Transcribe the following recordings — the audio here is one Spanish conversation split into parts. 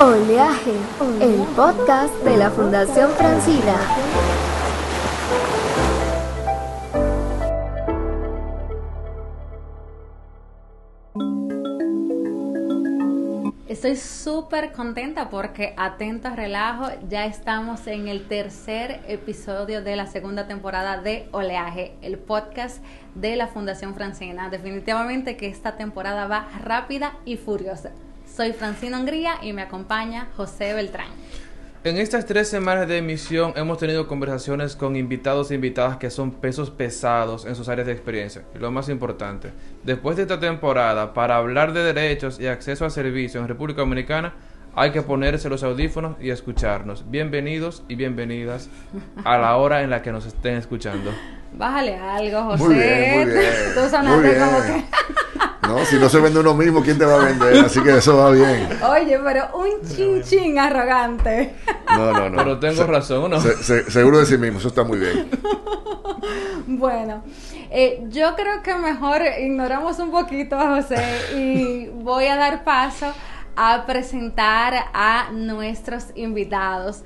Oleaje, el podcast de la Fundación Francina. Estoy súper contenta porque atento relajo, ya estamos en el tercer episodio de la segunda temporada de Oleaje, el podcast de la Fundación Francina. Definitivamente que esta temporada va rápida y furiosa. Soy Francina Hungría y me acompaña José Beltrán. En estas tres semanas de emisión hemos tenido conversaciones con invitados e invitadas que son pesos pesados en sus áreas de experiencia. Y lo más importante, después de esta temporada, para hablar de derechos y acceso a servicios en República Dominicana, hay que ponerse los audífonos y escucharnos. Bienvenidos y bienvenidas a la hora en la que nos estén escuchando. Bájale algo, José. Muy bien, muy bien. Tú Muy sonaste bien. como que... No, si no se vende uno mismo, ¿quién te va a vender? Así que eso va bien. Oye, pero un chin chin arrogante. No, no, no. Pero tengo Se- razón, ¿o no? se- se- seguro de sí mismo, eso está muy bien. Bueno, eh, yo creo que mejor ignoramos un poquito a José y voy a dar paso a presentar a nuestros invitados.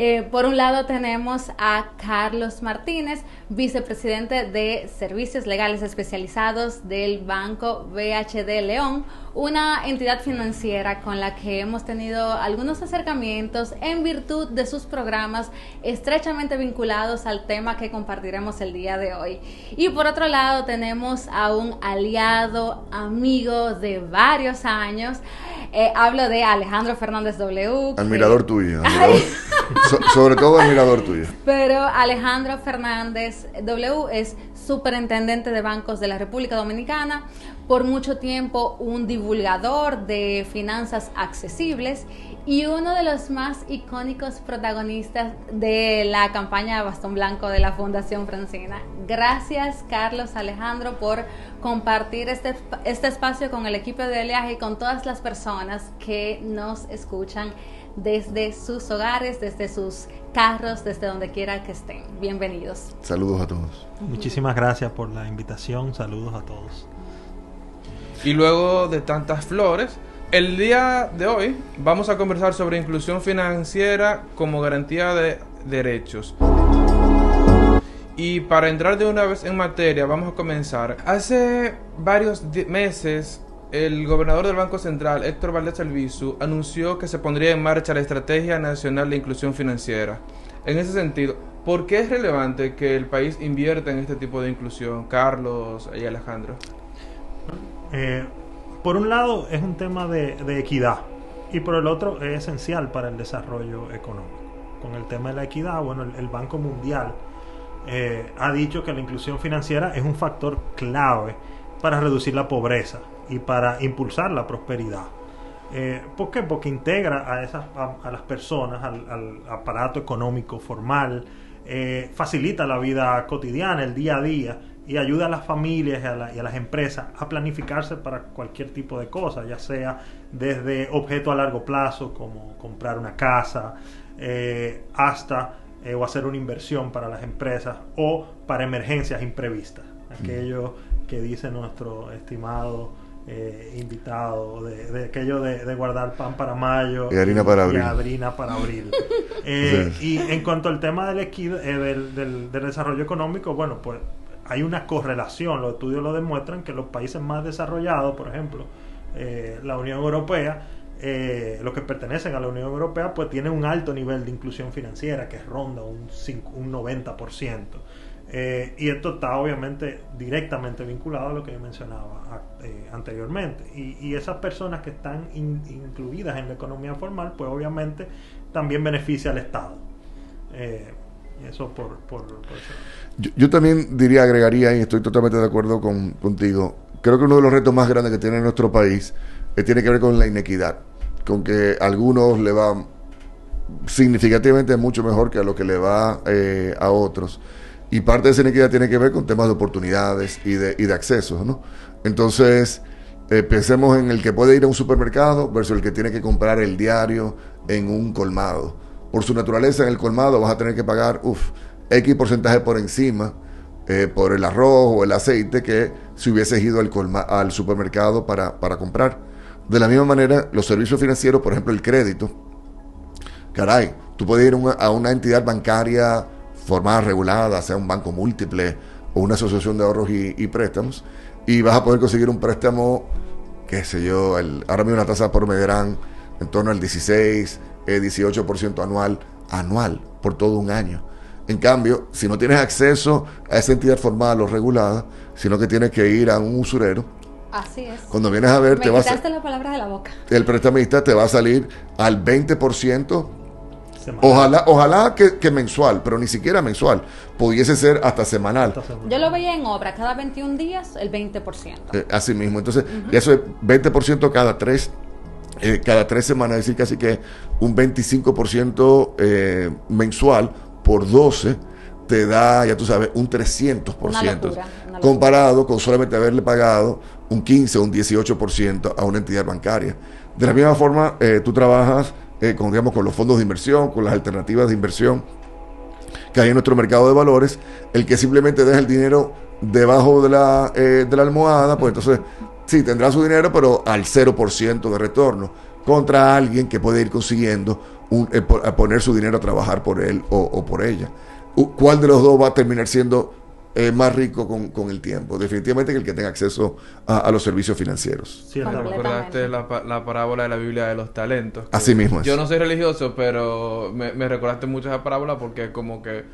Eh, por un lado tenemos a Carlos Martínez, vicepresidente de Servicios Legales Especializados del Banco BHD León, una entidad financiera con la que hemos tenido algunos acercamientos en virtud de sus programas estrechamente vinculados al tema que compartiremos el día de hoy. Y por otro lado tenemos a un aliado, amigo de varios años. Eh, hablo de Alejandro Fernández W. que- Admirador tuyo. admirador- so- sobre todo admirador tuyo. pero Alejandro Fernández W es superintendente de bancos de la República Dominicana, por mucho tiempo un divulgador de finanzas accesibles y uno de los más icónicos protagonistas de la campaña Bastón Blanco de la Fundación Francina. Gracias Carlos Alejandro por compartir este, este espacio con el equipo de oleaje y con todas las personas que nos escuchan desde sus hogares, desde sus carros, desde donde quiera que estén. Bienvenidos. Saludos a todos. Muchísimas gracias por la invitación. Saludos a todos. Y luego de tantas flores, el día de hoy vamos a conversar sobre inclusión financiera como garantía de derechos. Y para entrar de una vez en materia, vamos a comenzar. Hace varios meses, el gobernador del Banco Central, Héctor Valdés Albizu, anunció que se pondría en marcha la Estrategia Nacional de Inclusión Financiera. En ese sentido, ¿por qué es relevante que el país invierta en este tipo de inclusión? Carlos y Alejandro. Eh, por un lado es un tema de, equidad y por el otro es esencial para el desarrollo económico. Con el tema de la equidad, bueno, el, Banco Mundial eh, ha dicho que la inclusión financiera es un factor clave para reducir la pobreza y para impulsar la prosperidad. Eh, ¿Por qué? Porque integra a, esas, a, las personas al, aparato económico formal, facilita la vida cotidiana, el día a día, y ayuda a las familias y a, la- y a las empresas a planificarse para cualquier tipo de cosa, ya sea desde objeto a largo plazo, como comprar una casa, eh, hasta eh, o hacer una inversión para las empresas o para emergencias imprevistas. Aquello que dice nuestro estimado eh, invitado, de, de aquello de, de guardar pan para mayo Y harina para abril. y harina para abril. Eh, y en cuanto al tema del, equi- eh, del, del- del desarrollo económico, bueno, pues hay una correlación, los estudios lo demuestran, que los países más desarrollados, por ejemplo, eh, la Unión Europea, eh, los que pertenecen a la Unión Europea, pues tienen un alto nivel de inclusión financiera que ronda un, cinco- un 90%. Eh, y esto está obviamente directamente vinculado a lo que yo mencionaba eh, anteriormente. Y, esas personas que están in- incluidas en la economía formal, pues obviamente también beneficia al Estado. Eso por, por, eso. Yo, yo también diría, agregaría, y estoy totalmente de acuerdo con, contigo, creo que uno de los retos más grandes que tiene nuestro país eh, tiene que ver con la inequidad, con que a algunos le va significativamente mucho mejor que a lo que le va eh, a otros. Y parte de esa inequidad tiene que ver con temas de oportunidades y de, y de accesos, ¿no? Entonces, eh, pensemos en el que puede ir a un supermercado versus el que tiene que comprar el diario en un colmado. Por su naturaleza, en el colmado vas a tener que pagar, uff, X porcentaje por encima eh, por el arroz o el aceite que si hubieses ido al, colma- al supermercado para, para comprar. De la misma manera, los servicios financieros, por ejemplo, el crédito, caray, tú puedes ir una- a una entidad bancaria formada, regulada, sea un banco múltiple o una asociación de ahorros y, préstamos, y vas a poder conseguir un préstamo, qué sé yo, el, ahora mismo la tasa por medirán en torno al 16, eh, 18% anual, anual, por todo un año. En cambio, si no tienes acceso a esa entidad formal o regulada, sino que tienes que ir a un usurero, Así es. cuando vienes a ver, Me te va a, las palabras de la boca. el prestamista te va a salir al 20%, Semanal. ojalá, ojalá que, que mensual, pero ni siquiera mensual, pudiese ser hasta semanal. Yo lo veía en obra, cada 21 días el 20%. Eh, así mismo. Entonces, y eso es 20% cada tres, eh, cada tres semanas, es decir, casi que un 25% eh, mensual por 12 te da, ya tú sabes, un 300%. Una locura, una locura. comparado con solamente haberle pagado un 15 o un 18% a una entidad bancaria. De la misma forma, eh, tú trabajas con, digamos, con los fondos de inversión, con las alternativas de inversión que hay en nuestro mercado de valores, el que simplemente deja el dinero debajo de la, de la almohada, pues entonces sí, tendrá su dinero, pero al 0% de retorno, contra alguien que puede ir consiguiendo un- eh, a poner su dinero a trabajar por él o, o por ella. ¿Cuál de los dos va a terminar siendo eh, más rico con, con el tiempo? Definitivamente que el que tenga acceso a, a los servicios financieros. Me Completamente. recordaste la, pa- la parábola de la Biblia de los talentos. Así mismo es. Yo no soy religioso, pero me, me recordaste mucho esa parábola porque como que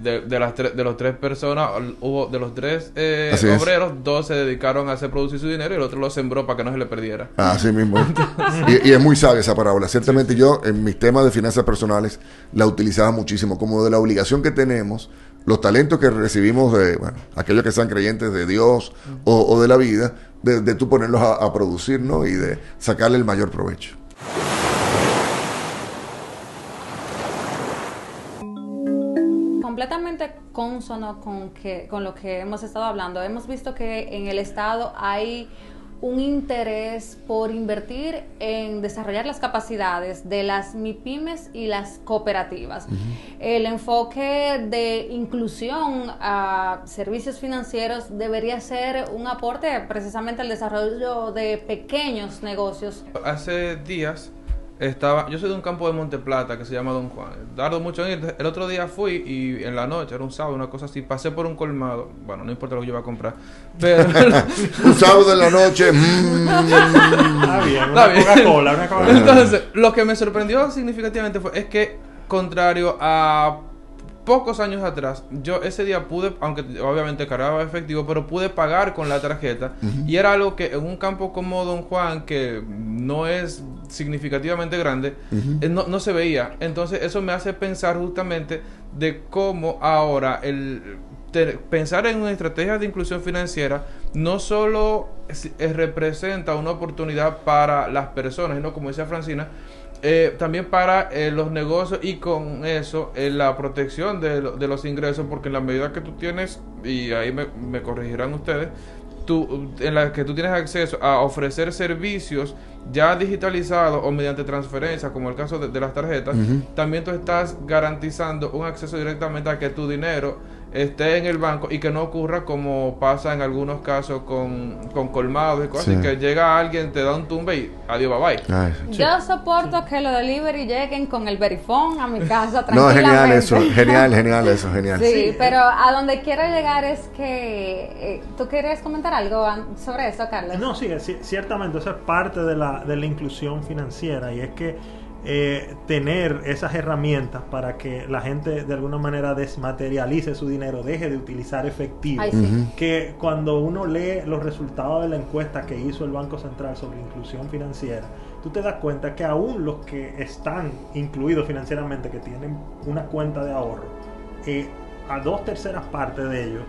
de, de las tres, de los tres personas, hubo de los tres eh, es. obreros, dos se dedicaron a hacer producir su dinero y el otro lo sembró para que no se le perdiera. Así mismo. y, y es muy sabia esa parábola. Ciertamente yo en mis temas de finanzas personales la utilizaba muchísimo, como de la obligación que tenemos, los talentos que recibimos de, bueno, aquellos que sean creyentes de Dios o, o de la vida, de, de tú ponerlos a, a producir, ¿no? Y de sacarle el mayor provecho. Completamente consono con que con lo que hemos estado hablando. Hemos visto que en el estado hay un interés por invertir en desarrollar las capacidades de las MIPIMES y las cooperativas. El enfoque de inclusión a servicios financieros debería ser un aporte precisamente al desarrollo de pequeños negocios. Hace días estaba, yo soy de un campo de Monteplata que se llama Don Juan. Tardo mucho en ir. El otro día fui y en la noche, era un sábado, una cosa así, pasé por un colmado. Bueno, no importa lo que yo iba a comprar. Pero Un sábado en la noche. mm, Está bien, una Coca-Cola. Entonces, lo que me sorprendió significativamente fue es que, contrario a pocos años atrás, yo ese día pude, aunque obviamente cargaba efectivo, pero pude pagar con la tarjeta. Y era algo que en un campo como Don Juan, que no es significativamente grande, eh, no, no se veía. Entonces, eso me hace pensar justamente de cómo ahora el te- pensar en una estrategia de inclusión financiera no solo es- es- representa una oportunidad para las personas, sino como decía Francina, eh, también para eh, los negocios y con eso eh, la protección de, lo- de los ingresos, porque en la medida que tú tienes, y ahí me, me corregirán ustedes, tú, en la que tú tienes acceso a ofrecer servicios ya digitalizados o mediante transferencia, como el caso de, de las tarjetas, también tú estás garantizando un acceso directamente a que tu dinero esté en el banco y que no ocurra como pasa en algunos casos con, con colmados y cosas, Sí. así que llega alguien, te da un tumbe y adiós, bye bye. ay, Yo soporto que los delivery lleguen con el verifón a mi casa no, tranquilamente. genial eso. Genial, genial eso, genial. Sí, pero a donde quiero llegar es que... eh, ¿Tú querías comentar algo sobre eso, Carlos? No, sí, ci- ciertamente, eso es parte de la, de la inclusión financiera y es que eh, tener esas herramientas para que la gente de alguna manera desmaterialice su dinero, deje de utilizar efectivo. Ay, sí. Que cuando uno lee los resultados de la encuesta que hizo el Banco Central sobre inclusión financiera, tú te das cuenta que aún los que están incluidos financieramente, que tienen una cuenta de ahorro, eh, a dos terceras partes de ellos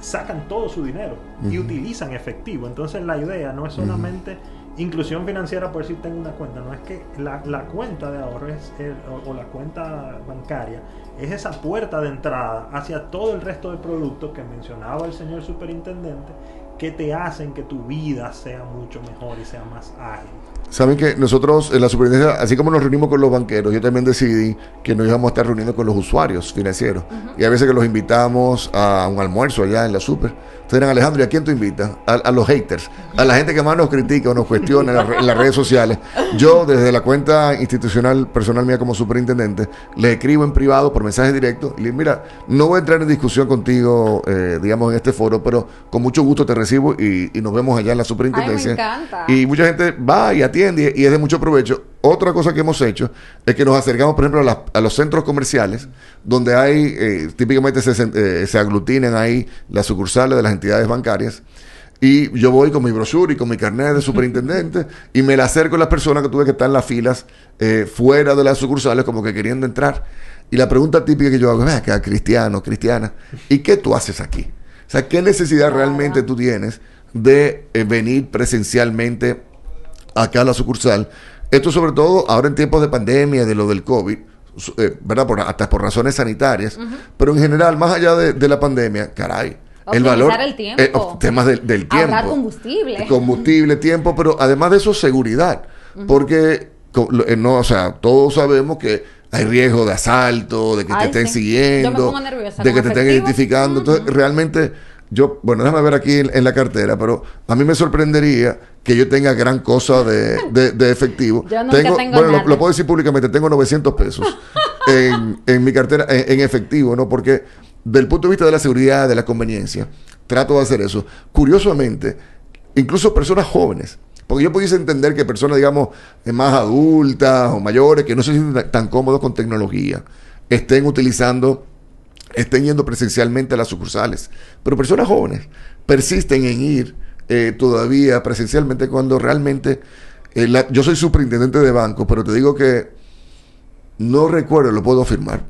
sacan todo su dinero y utilizan efectivo. Entonces la idea no es solamente inclusión financiera por si tengo una cuenta, no es que la, la cuenta de ahorro es el- o, o la cuenta bancaria es esa puerta de entrada hacia todo el resto de productos que mencionaba el señor superintendente, que que te hacen que tu vida sea mucho mejor y sea más ágil. Saben que nosotros en la superintendencia, así como nos reunimos con los banqueros, yo también decidí que nos íbamos a estar reuniendo con los usuarios financieros. Y a veces que los invitamos a un almuerzo allá en la super. Dirán, Alejandro, ¿y a quién tú invitas? A, los haters, a la gente que más nos critica o nos cuestiona en, las redes sociales. Yo, desde la cuenta institucional personal mía como superintendente, le escribo en privado por mensaje directo y le digo, mira, no voy a entrar en discusión contigo, eh, digamos, en este foro, pero con mucho gusto te recibo y, nos vemos allá en la superintendencia. Ay, me encanta. Y mucha gente va y atiende y es de mucho provecho. Otra cosa que hemos hecho es que nos acercamos, por ejemplo, a, los centros comerciales, donde hay, eh, típicamente se, eh, se, aglutinan ahí las sucursales de las entidades bancarias. Y yo voy con mi brochure y con mi carnet de superintendente y me la acerco a las personas que tuve que estar en las filas eh, fuera de las sucursales, como que queriendo entrar. Y la pregunta típica que yo hago es: acá, cristiano, cristiana, ¿y qué tú haces aquí? O sea, ¿qué necesidad realmente tú tienes de venir presencialmente acá a la sucursal. Esto sobre todo ahora en tiempos de pandemia, de lo del COVID, eh, ¿verdad? Por, hasta por razones sanitarias, pero en general, más allá de, la pandemia, caray. el valor, el tiempo. Eh, temas del tiempo. Ahorrar combustible. Combustible, tiempo, pero además de eso, seguridad. Porque, eh, no, o sea, todos sabemos que hay riesgo de asalto, de que te estén siguiendo, de que te estén identificando. Entonces, realmente yo, bueno, déjame ver aquí en, la cartera, pero a mí me sorprendería que yo tenga gran cosa de, de, efectivo. Yo tengo, bueno, Lo, puedo decir públicamente, tengo 900 pesos en, en, mi cartera en, efectivo, ¿no? Porque del punto de vista de la seguridad, de la conveniencia, trato de hacer eso. Curiosamente, incluso personas jóvenes, porque yo pudiese entender que personas, digamos, más adultas o mayores, que no se sienten tan cómodos con tecnología, estén utilizando estén yendo presencialmente a las sucursales. Pero personas jóvenes persisten en ir eh, todavía presencialmente cuando realmente... Eh, yo soy superintendente de banco, pero te digo que no recuerdo, lo puedo afirmar.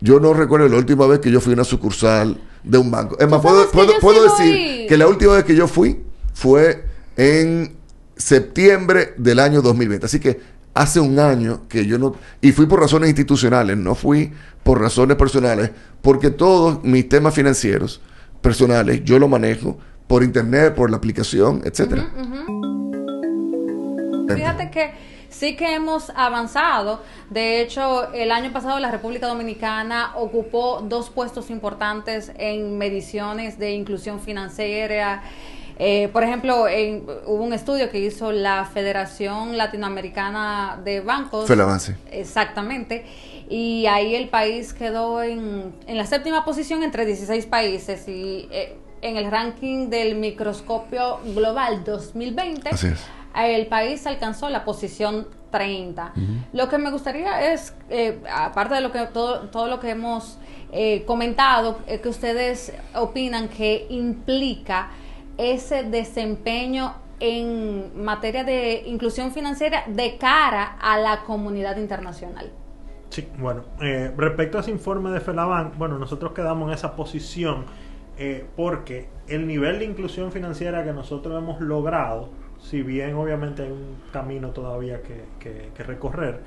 Yo no recuerdo la última vez que yo fui a una sucursal de un banco. Es más, puedo, puedo, decir que la última vez que yo fui fue en septiembre del año 2020. Así que hace un año que yo no... Y fui por razones institucionales, no fui por razones personales, porque todos mis temas financieros personales yo lo manejo por internet, por la aplicación, etcétera. Fíjate que sí que hemos avanzado. De hecho, el año pasado la República Dominicana ocupó dos puestos importantes en mediciones de inclusión financiera eh, por ejemplo, hubo un estudio que hizo la Federación Latinoamericana de Bancos. Fue el avance. Exactamente. Y ahí el país quedó en, en la séptima posición entre 16 países y eh, en el ranking del microscopio global 2020. El país alcanzó la posición 30. Lo que me gustaría es, eh, aparte de lo que todo, todo lo que hemos comentado, que ustedes opinan que implica ese desempeño en materia de inclusión financiera de cara a la comunidad internacional. Sí, bueno, eh, respecto a ese informe de FELABAN, bueno, nosotros quedamos en esa posición eh, porque el nivel de inclusión financiera que nosotros hemos logrado, si bien obviamente hay un camino todavía que, recorrer,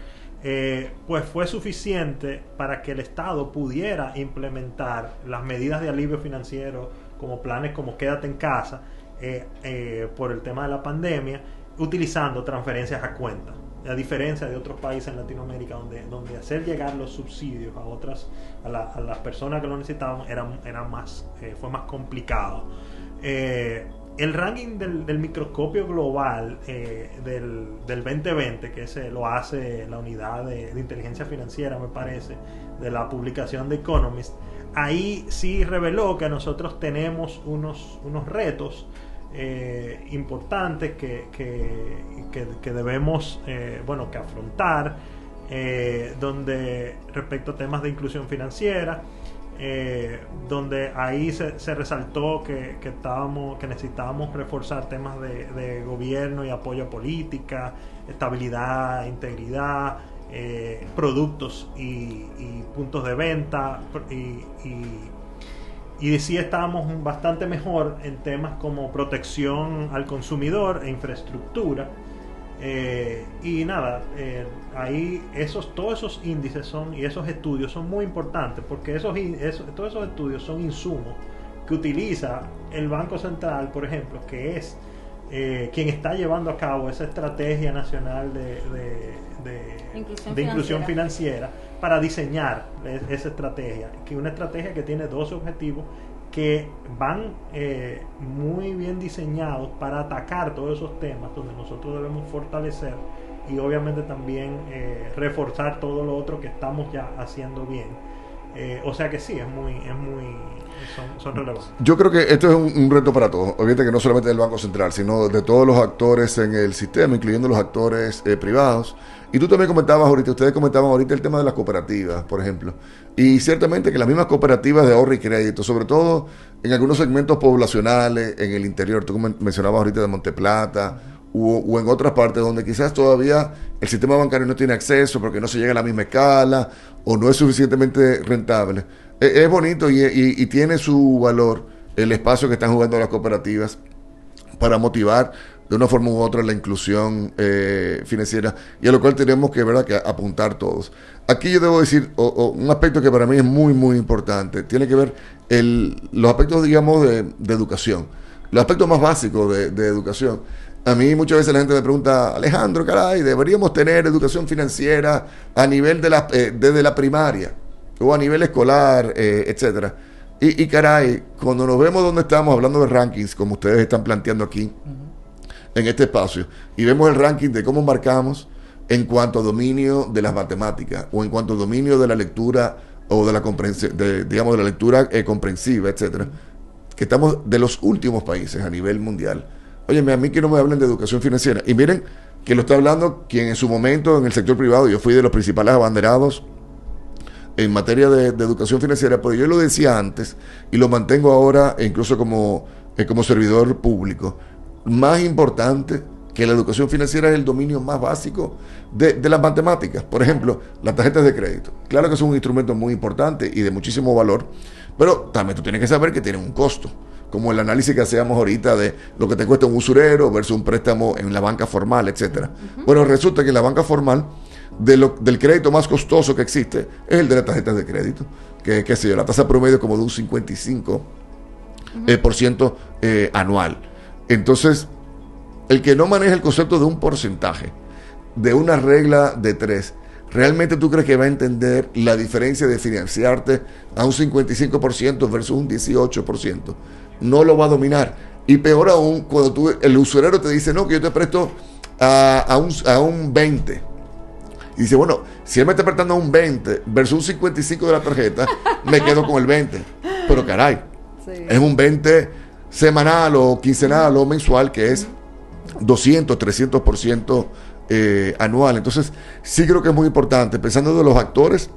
eh, pues fue suficiente para que el Estado pudiera implementar las medidas de alivio financiero como planes como quédate en casa eh, eh, por el tema de la pandemia, utilizando transferencias a cuenta. A diferencia de otros países en Latinoamérica donde, donde hacer llegar los subsidios a otras, a, las personas que lo necesitaban era, más, eh, fue más complicado. el ranking del, microscopio global del, del, 2020, que se lo hace la unidad de, de inteligencia financiera, me parece, de la publicación de Economist, ahí sí reveló que nosotros tenemos unos, unos retos eh, importantes que, que, debemos eh, bueno, que afrontar, eh, donde respecto a temas de inclusión financiera, donde ahí se, se resaltó que, estábamos, que necesitábamos reforzar temas de, gobierno y apoyo a política, estabilidad, integridad, eh, productos y, puntos de venta y, y, sí estábamos bastante mejor en temas como protección al consumidor e infraestructura. Eh, y nada, eh, ahí esos, todos esos índices son y esos estudios son muy importantes porque esos, todos esos estudios son insumos que utiliza el Banco Central, por ejemplo, que es quien está llevando a cabo esa estrategia nacional de, inclusión, de inclusión financiera para diseñar esa estrategia, que una estrategia que tiene dos objetivos que van eh, muy bien diseñados para atacar todos esos temas donde nosotros debemos fortalecer y obviamente también eh, reforzar todo lo otro que estamos ya haciendo bien. Eh, o sea que sí, es muy, es muy, son, relevantes. Yo creo que esto es un, reto para todos, obviamente que no solamente del Banco Central, sino de todos los actores en el sistema, incluyendo los actores privados. Y tú también comentabas ahorita, ustedes comentaban ahorita el tema de las cooperativas, por ejemplo. Y ciertamente que las mismas cooperativas de ahorro y crédito, sobre todo en algunos segmentos poblacionales, en el interior, tú mencionabas ahorita de Monteplata, o, en otras partes donde quizás todavía el sistema bancario no tiene acceso porque no se llega a la misma escala o no es suficientemente rentable. E, es, bonito y, tiene su valor el espacio que están jugando las cooperativas para motivar de una forma u otra la inclusión eh, financiera y a lo cual tenemos que, ¿verdad? que apuntar todos. Aquí yo debo decir un aspecto que para mí es muy, muy importante. Tiene que ver el, los aspectos, digamos, de, educación. Los aspectos más básicos de, educación. A mí muchas veces la gente me pregunta, Alejandro, caray, deberíamos tener educación financiera a nivel de la, eh, desde la primaria o a nivel escolar, eh, etcétera. Y, y, caray, cuando nos vemos donde estamos hablando de rankings, como ustedes están planteando aquí, en este espacio, y vemos el ranking de cómo marcamos en cuanto a dominio de las matemáticas o en cuanto a dominio de la lectura o de la comprensión, digamos, de la lectura eh, comprensiva, etcétera, que estamos de los últimos países a nivel mundial. Óyeme, a mí que no me hablen de educación financiera. Y miren que lo está hablando quien en su momento en el sector privado, yo fui de los principales abanderados en materia de, educación financiera, pero yo lo decía antes y lo mantengo ahora incluso como, eh, como servidor público. Más importante que la educación financiera es el dominio más básico de, las matemáticas. Por ejemplo, las tarjetas de crédito. Claro que son un instrumento muy importante y de muchísimo valor, pero también tú tienes que saber que tienen un costo. Como el análisis que hacíamos ahorita de lo que te cuesta un usurero versus un préstamo en la banca formal, etcétera. Bueno, resulta que en la banca formal, del crédito más costoso que existe es el de las tarjetas de crédito, que, qué sé yo, la tasa promedio como de un 55% eh, por ciento, eh, anual. Entonces, el que no maneja el concepto de un porcentaje, de una regla de tres, ¿realmente tú crees que va a entender la diferencia de financiarte a un 55% versus un 18%? No lo va a dominar. Y peor aún, cuando tú, el usurero te dice, no, que yo te presto a, un, a un 20. Y dice, bueno, si él me está prestando a un 20 versus un 55 de la tarjeta, me quedo con el 20. Pero caray, es un 20 semanal o quincenal o mensual que es 200, 300% eh, anual. Entonces, sí creo que es muy importante, pensando de los actores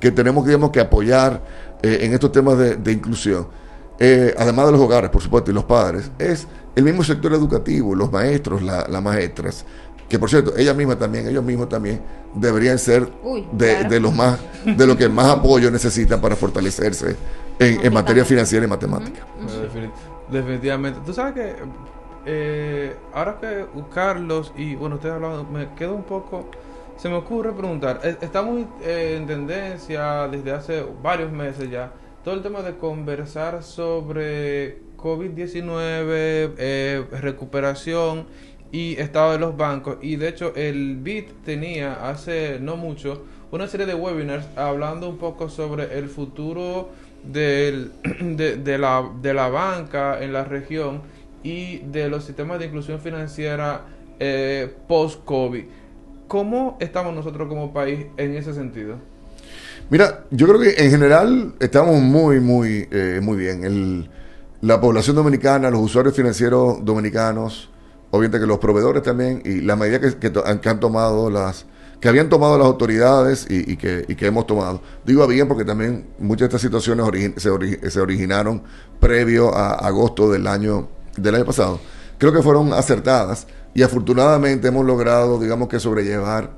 que tenemos digamos, que apoyar eh, en estos temas de, inclusión, eh, además de los hogares, por supuesto, y los padres, es el mismo sector educativo, los maestros, las maestras, que por cierto, ella misma también, ellos mismos también deberían ser de, los más, de lo que más apoyo necesitan para fortalecerse en, materia financiera y matemática. Definitivamente. Tú sabes que eh, ahora que Carlos y bueno, ustedes hablaban, me quedo un poco, se me ocurre preguntar, eh, estamos eh, en tendencia desde hace varios meses ya, todo el tema de conversar sobre COVID-19, eh, recuperación y estado de los bancos. Y de hecho el BIT tenía hace no mucho una serie de webinars hablando un poco sobre el futuro de, la, de la banca en la región y de los sistemas de inclusión financiera eh, post-COVID. ¿Cómo estamos nosotros como país en ese sentido? Mira, yo creo que en general estamos muy, muy, eh, muy bien. La población dominicana, los usuarios financieros dominicanos, obviamente que los proveedores también, y la medida que, han tomado las, que habían tomado las autoridades y, que, y, que, hemos tomado. Digo bien porque también muchas de estas situaciones se, se, originaron previo a agosto del año del año pasado, creo que fueron acertadas y afortunadamente hemos logrado, digamos que sobrellevar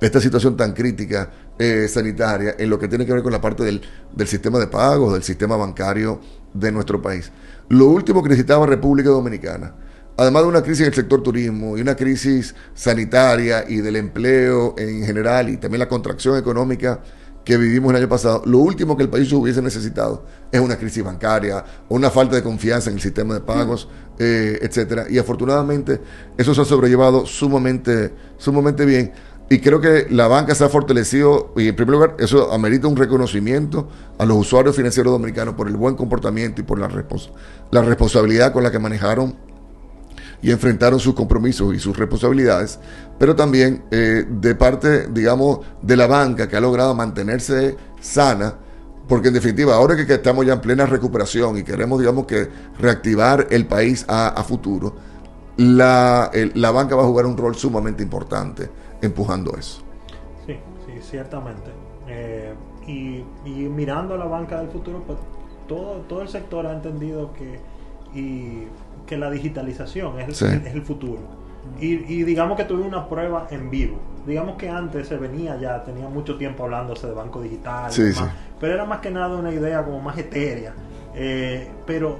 esta situación tan crítica eh, sanitaria en lo que tiene que ver con la parte del, del sistema de pagos, del sistema bancario de nuestro país. Lo último que necesitaba República Dominicana, además de una crisis en el sector turismo y una crisis sanitaria y del empleo en general y también la contracción económica que vivimos el año pasado, lo último que el país hubiese necesitado es una crisis bancaria, una falta de confianza en el sistema de pagos, eh, etcétera. Y afortunadamente eso se ha sobrellevado sumamente, sumamente bien. Y creo que la banca se ha fortalecido y en primer lugar eso amerita un reconocimiento a los usuarios financieros dominicanos por el buen comportamiento y por la, responsabilidad con la que manejaron y enfrentaron sus compromisos y sus responsabilidades, pero también eh, de parte, digamos, de la banca que ha logrado mantenerse sana, porque en definitiva, ahora que, estamos ya en plena recuperación y queremos, digamos, que reactivar el país a, futuro, la, la banca va a jugar un rol sumamente importante empujando eso. Sí, sí, ciertamente. Eh, y, y, mirando a la banca del futuro, pues todo, todo el sector ha entendido que y que la digitalización es el, es el futuro. Y, y, digamos que tuve una prueba en vivo. Digamos que antes se venía ya, tenía mucho tiempo hablándose de banco digital, pero era más que nada una idea como más etérea. Eh, pero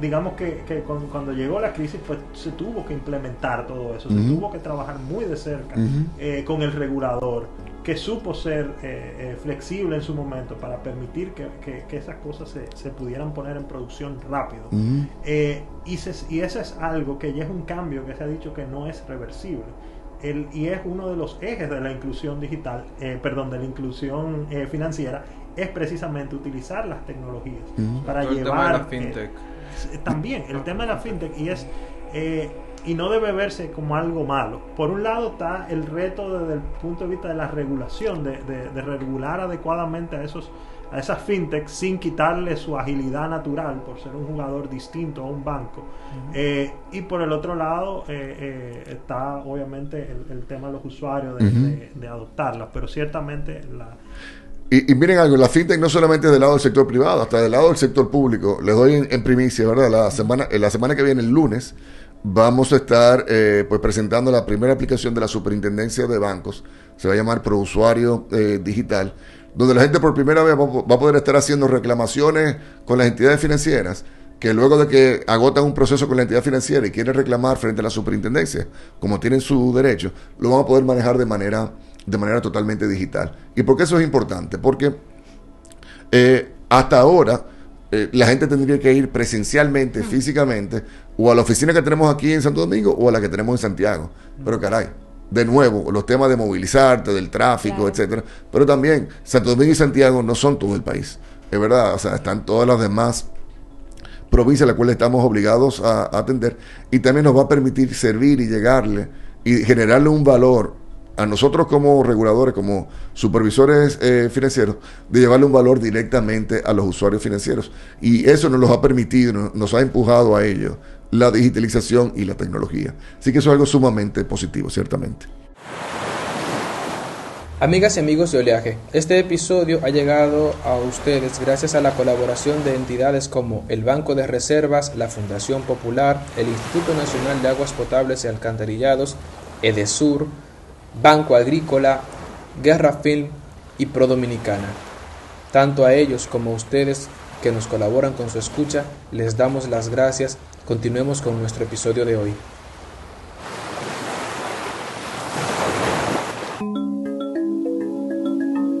digamos que, que cuando, llegó la crisis, pues se tuvo que implementar todo eso, se tuvo que trabajar muy de cerca eh, con el regulador, que supo ser eh, eh, flexible en su momento para permitir que, que, esas cosas se, se, pudieran poner en producción rápido. y, y ese es algo que ya es un cambio que se ha dicho que no es reversible. El, y es uno de los ejes de la inclusión digital, perdón, de la inclusión financiera, es precisamente utilizar las tecnologías para llevar... fintech también el tema de la fintech y es eh, y no debe verse como algo malo. Por un lado está el reto desde el punto de vista de la regulación, de, de, regular adecuadamente a esos a esas fintech sin quitarle su agilidad natural por ser un jugador distinto a un banco. Eh, y por el otro lado eh, está obviamente el, tema de los usuarios de, de adoptarlas, pero ciertamente la, y, miren algo, la fintech no solamente es del lado del sector privado, hasta del lado del sector público. Les doy en, primicia, ¿verdad? La semana, la semana que viene, el lunes, vamos a estar eh, pues presentando la primera aplicación de la Superintendencia de Bancos. Se va a llamar Prousuario eh, Digital, donde la gente por primera vez va, a poder estar haciendo reclamaciones con las entidades financieras que luego de que agotan un proceso con la entidad financiera y quieren reclamar frente a la superintendencia, como tienen su derecho, lo van a poder manejar de manera de manera totalmente digital. ¿Y por qué eso es importante? Porque eh, hasta ahora eh, la gente tendría que ir presencialmente, físicamente, o a la oficina que tenemos aquí en Santo Domingo o a la que tenemos en Santiago. Pero caray, de nuevo, los temas de movilizarte, del tráfico, etcétera. Pero también, Santo Domingo y Santiago no son todo el país. Es verdad, o sea, están todas las demás provincias a las cuales estamos obligados a atender. Y también nos va a permitir servir y llegarle y generarle un valor a nosotros como reguladores, como supervisores eh, financieros, de llevarle un valor directamente a los usuarios financieros. Y eso nos lo ha permitido, nos ha empujado a ello la digitalización y la tecnología. Así que eso es algo sumamente positivo, ciertamente. Amigas y amigos de Oleaje, este episodio ha llegado a ustedes gracias a la colaboración de entidades como el Banco de Reservas, la Fundación Popular, el Instituto Nacional de Aguas Potables y Alcantarillados, EDESUR, Banco Agrícola, Guerra Film y Pro Dominicana. Tanto a ellos como a ustedes que nos colaboran con su escucha, les damos las gracias. Continuemos con nuestro episodio de hoy.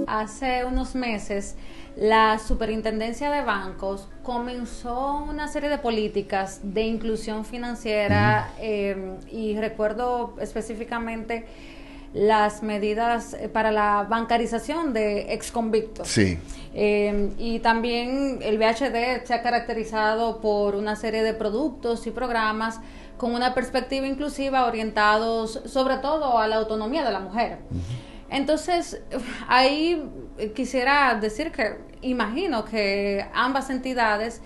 Hace unos meses, la Superintendencia de Bancos comenzó una serie de políticas de inclusión financiera eh, y recuerdo específicamente las medidas eh, para la bancarización de exconvictos. Sí. Eh, y también el VHD se ha caracterizado por una serie de productos y programas con una perspectiva inclusiva orientados sobre todo a la autonomía de la mujer. Entonces, ahí quisiera decir que imagino que ambas entidades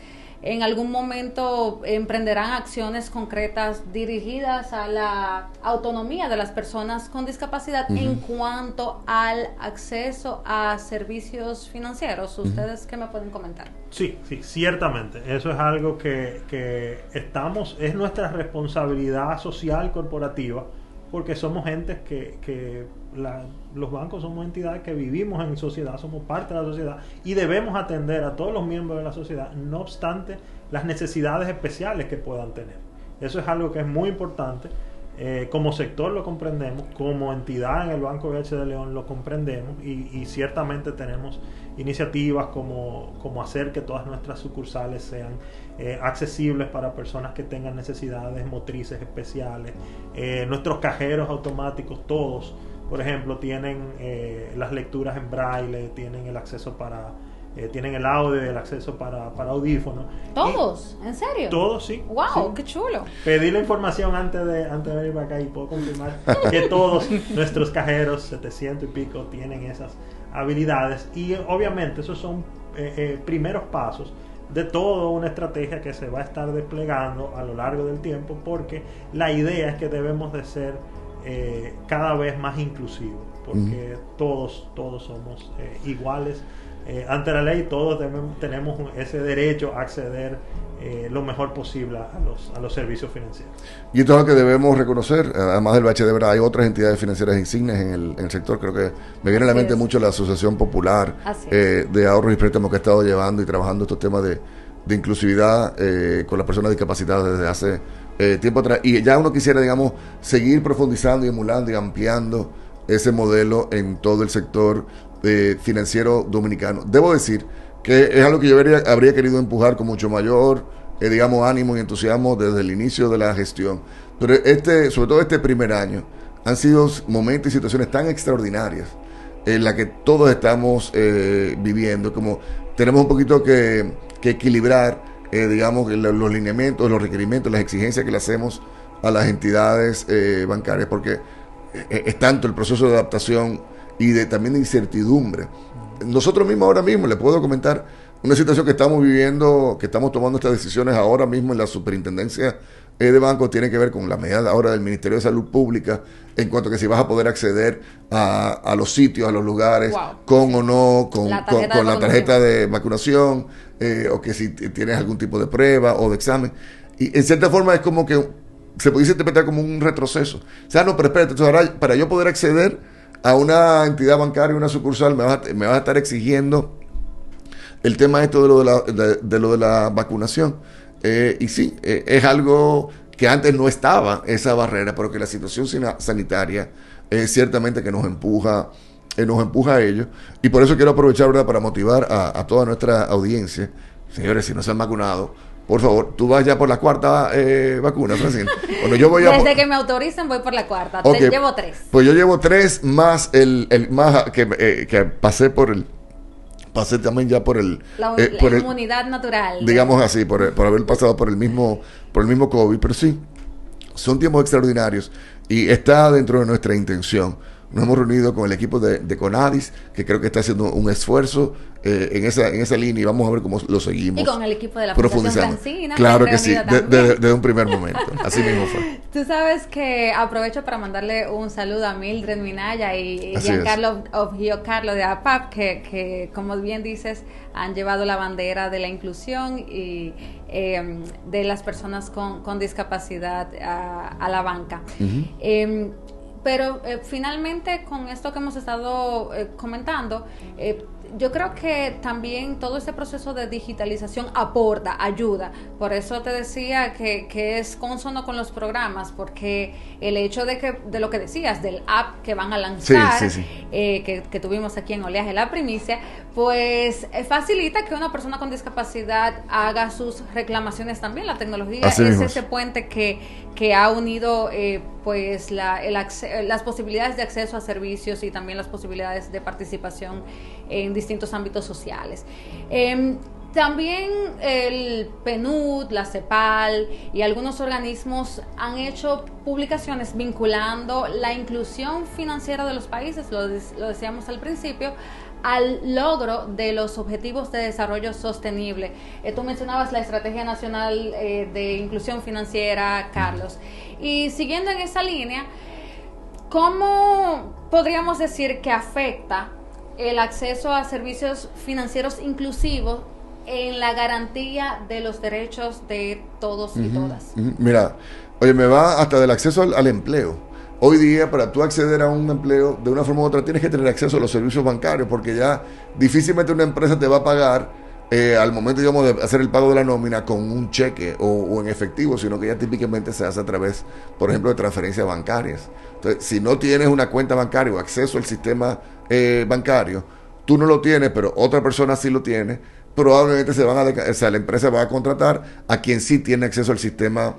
en algún momento emprenderán acciones concretas dirigidas a la autonomía de las personas con discapacidad en cuanto al acceso a servicios financieros. ¿Ustedes qué me pueden comentar? Sí, sí, ciertamente. Eso es algo que, que estamos, es nuestra responsabilidad social corporativa porque somos gentes que, que los bancos somos entidades que vivimos en sociedad, somos parte de la sociedad y debemos atender a todos los miembros de la sociedad, no obstante las necesidades especiales que puedan tener. Eso es algo que es muy importante Eh, como sector lo comprendemos, como entidad en el Banco BH de León lo comprendemos y, ciertamente tenemos iniciativas como, como, hacer que todas nuestras sucursales sean eh, accesibles para personas que tengan necesidades motrices especiales. Eh, nuestros cajeros automáticos, todos, por ejemplo, tienen eh, las lecturas en braille, tienen el acceso para eh, tienen el audio el acceso para, para audífonos. ¿Todos? ¿En serio? Todos, sí. ¡Wow! sí. ¡Qué chulo! Pedí la información antes de, antes de venir para acá y puedo confirmar que todos nuestros cajeros, 700 y pico, tienen esas habilidades. Y obviamente esos son eh, eh, primeros pasos de toda una estrategia que se va a estar desplegando a lo largo del tiempo porque la idea es que debemos de ser eh, cada vez más inclusivos porque mm. todos, todos somos iguales eh, ante la ley todos tenemos ese derecho a acceder eh, lo mejor posible a los, a los servicios financieros. Y esto es lo que debemos reconocer, además del BH de verdad, hay otras entidades financieras insignes en el, en el sector, creo que me viene a la mente es. mucho la Asociación Popular eh, de Ahorros y Préstamos que ha estado llevando y trabajando estos temas de, de inclusividad eh, con las personas discapacitadas desde hace eh, tiempo atrás. Y ya uno quisiera, digamos, seguir profundizando y emulando y ampliando ese modelo en todo el sector eh, financiero dominicano. Debo decir que es algo que yo habría, querido empujar con mucho mayor, eh, digamos, ánimo y entusiasmo desde el inicio de la gestión. Pero este, sobre todo este primer año, han sido momentos y situaciones tan extraordinarias en la que todos estamos viviendo, como tenemos un poquito que equilibrar, eh, digamos, los lineamientos, los requerimientos, las exigencias que le hacemos a las entidades eh, bancarias, porque es tanto el proceso de adaptación y de también de incertidumbre. Nosotros mismos ahora mismo, le puedo comentar una situación que estamos viviendo, que estamos tomando estas decisiones ahora mismo en la superintendencia de banco, tiene que ver con la medida ahora del Ministerio de Salud Pública en cuanto a que si vas a poder acceder a, a los sitios, a los lugares, wow. con o no, con la tarjeta, con, con de, la tarjeta de vacunación, eh, o que si tienes algún tipo de prueba o de examen. Y en cierta forma es como que se pudiese interpretar como un retroceso. O sea, no, pero espérate, entonces ahora para yo poder acceder a una entidad bancaria, una sucursal, me vas a, me vas a estar exigiendo el tema esto de lo de la, de, lo de la vacunación. Eh, y sí, eh, es algo que antes no estaba, esa barrera, pero que la situación sanitaria es ciertamente que nos empuja, eh, nos empuja a ello. Y por eso quiero aprovechar ¿verdad? para motivar a, a, toda nuestra audiencia. Señores, si no se han vacunado, por favor, tú vas ya por la cuarta eh, vacuna, Francine. Bueno, yo voy Desde que me autoricen voy por la cuarta. Okay. Te llevo tres. Pues yo llevo tres más el, el más que, eh, que pasé por el pasé también ya por el la, eh, por la inmunidad el, natural digamos así por, por haber pasado por el mismo por el mismo covid pero sí son tiempos extraordinarios y está dentro de nuestra intención nos hemos reunido con el equipo de, de Conadis, que creo que está haciendo un esfuerzo eh, en, esa, en esa línea y vamos a ver cómo lo seguimos. Y con el equipo de la Fundación Francina. Claro que sí, desde de, un primer momento. Así mismo fue. Tú sabes que aprovecho para mandarle un saludo a Mildred Minaya y Así Giancarlo Carlo de APAP, que, que, como bien dices, han llevado la bandera de la inclusión y eh, de las personas con, con discapacidad a, a, la banca. Uh -huh. eh, pero eh, finalmente con esto que hemos estado eh, comentando, eh, yo creo que también todo este proceso de digitalización aporta, ayuda. Por eso te decía que, que, es consono con los programas, porque el hecho de que de lo que decías, del app que van a lanzar, sí, sí, sí. Eh, que, que, tuvimos aquí en Oleaje la primicia, pues eh, facilita que una persona con discapacidad haga sus reclamaciones también. La tecnología Así es ese puente que, que ha unido eh, pues la, el las posibilidades de acceso a servicios y también las posibilidades de participación en distintos ámbitos sociales. Eh, también el PNUD, la CEPAL y algunos organismos han hecho publicaciones vinculando la inclusión financiera de los países, lo, lo decíamos al principio, al logro de los objetivos de desarrollo sostenible. Eh, tú mencionabas la Estrategia Nacional eh, de Inclusión Financiera, Carlos. Y siguiendo en esa línea, ¿cómo podríamos decir que afecta el acceso a servicios financieros inclusivos en la garantía de los derechos de todos uh -huh, y todas. Uh -huh. Mira, oye, me va hasta del acceso al, al, empleo. Hoy día, para tú acceder a un empleo, de una forma u otra, tienes que tener acceso a los servicios bancarios, porque ya difícilmente una empresa te va a pagar eh, al momento, digamos, de hacer el pago de la nómina con un cheque o, en efectivo, sino que ya típicamente se hace a través, por ejemplo, de transferencias bancarias. Entonces, si no tienes una cuenta bancaria o acceso al sistema eh, bancario, tú no lo tienes, pero otra persona sí lo tiene, probablemente se van a, o sea, la empresa va a contratar a quien sí tiene acceso al sistema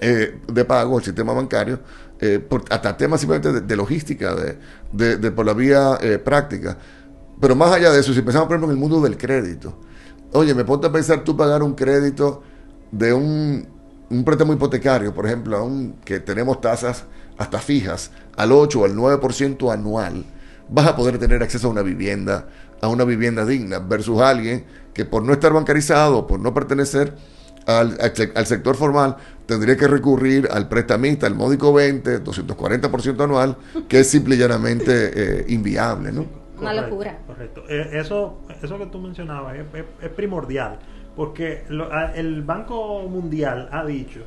eh, de pago, el sistema bancario, eh, hasta temas simplemente de, logística, de, por la vía eh, práctica. Pero más allá de eso, si pensamos, por ejemplo, en el mundo del crédito, oye, me ponte a pensar tú pagar un crédito de un, un préstamo hipotecario, por ejemplo, a un, que tenemos tasas hasta fijas, al 8 o al 9% anual, vas a poder tener acceso a una vivienda, a una vivienda digna, versus alguien que por no estar bancarizado, por no pertenecer al, al, al, sector formal, tendría que recurrir al prestamista, al módico 20, 240% anual, que es simple y llanamente eh, inviable, ¿no? Una locura. Correcto. Eh, eso, eso que tú mencionabas es, es, es primordial, porque lo, el Banco Mundial ha dicho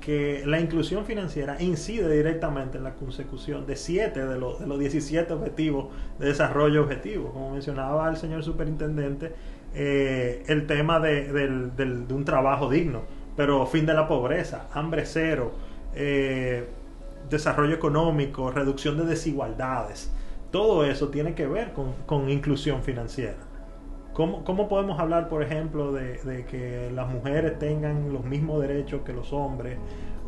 que la inclusión financiera incide directamente en la consecución de 7 de, los, de los 17 objetivos de desarrollo objetivo. Como mencionaba el señor superintendente, eh, el tema de, un trabajo digno, pero fin de la pobreza, hambre cero, eh, desarrollo económico, reducción de desigualdades. Todo eso tiene que ver con, inclusión financiera. ¿Cómo, ¿Cómo, podemos hablar, por ejemplo, de, de, que las mujeres tengan los mismos derechos que los hombres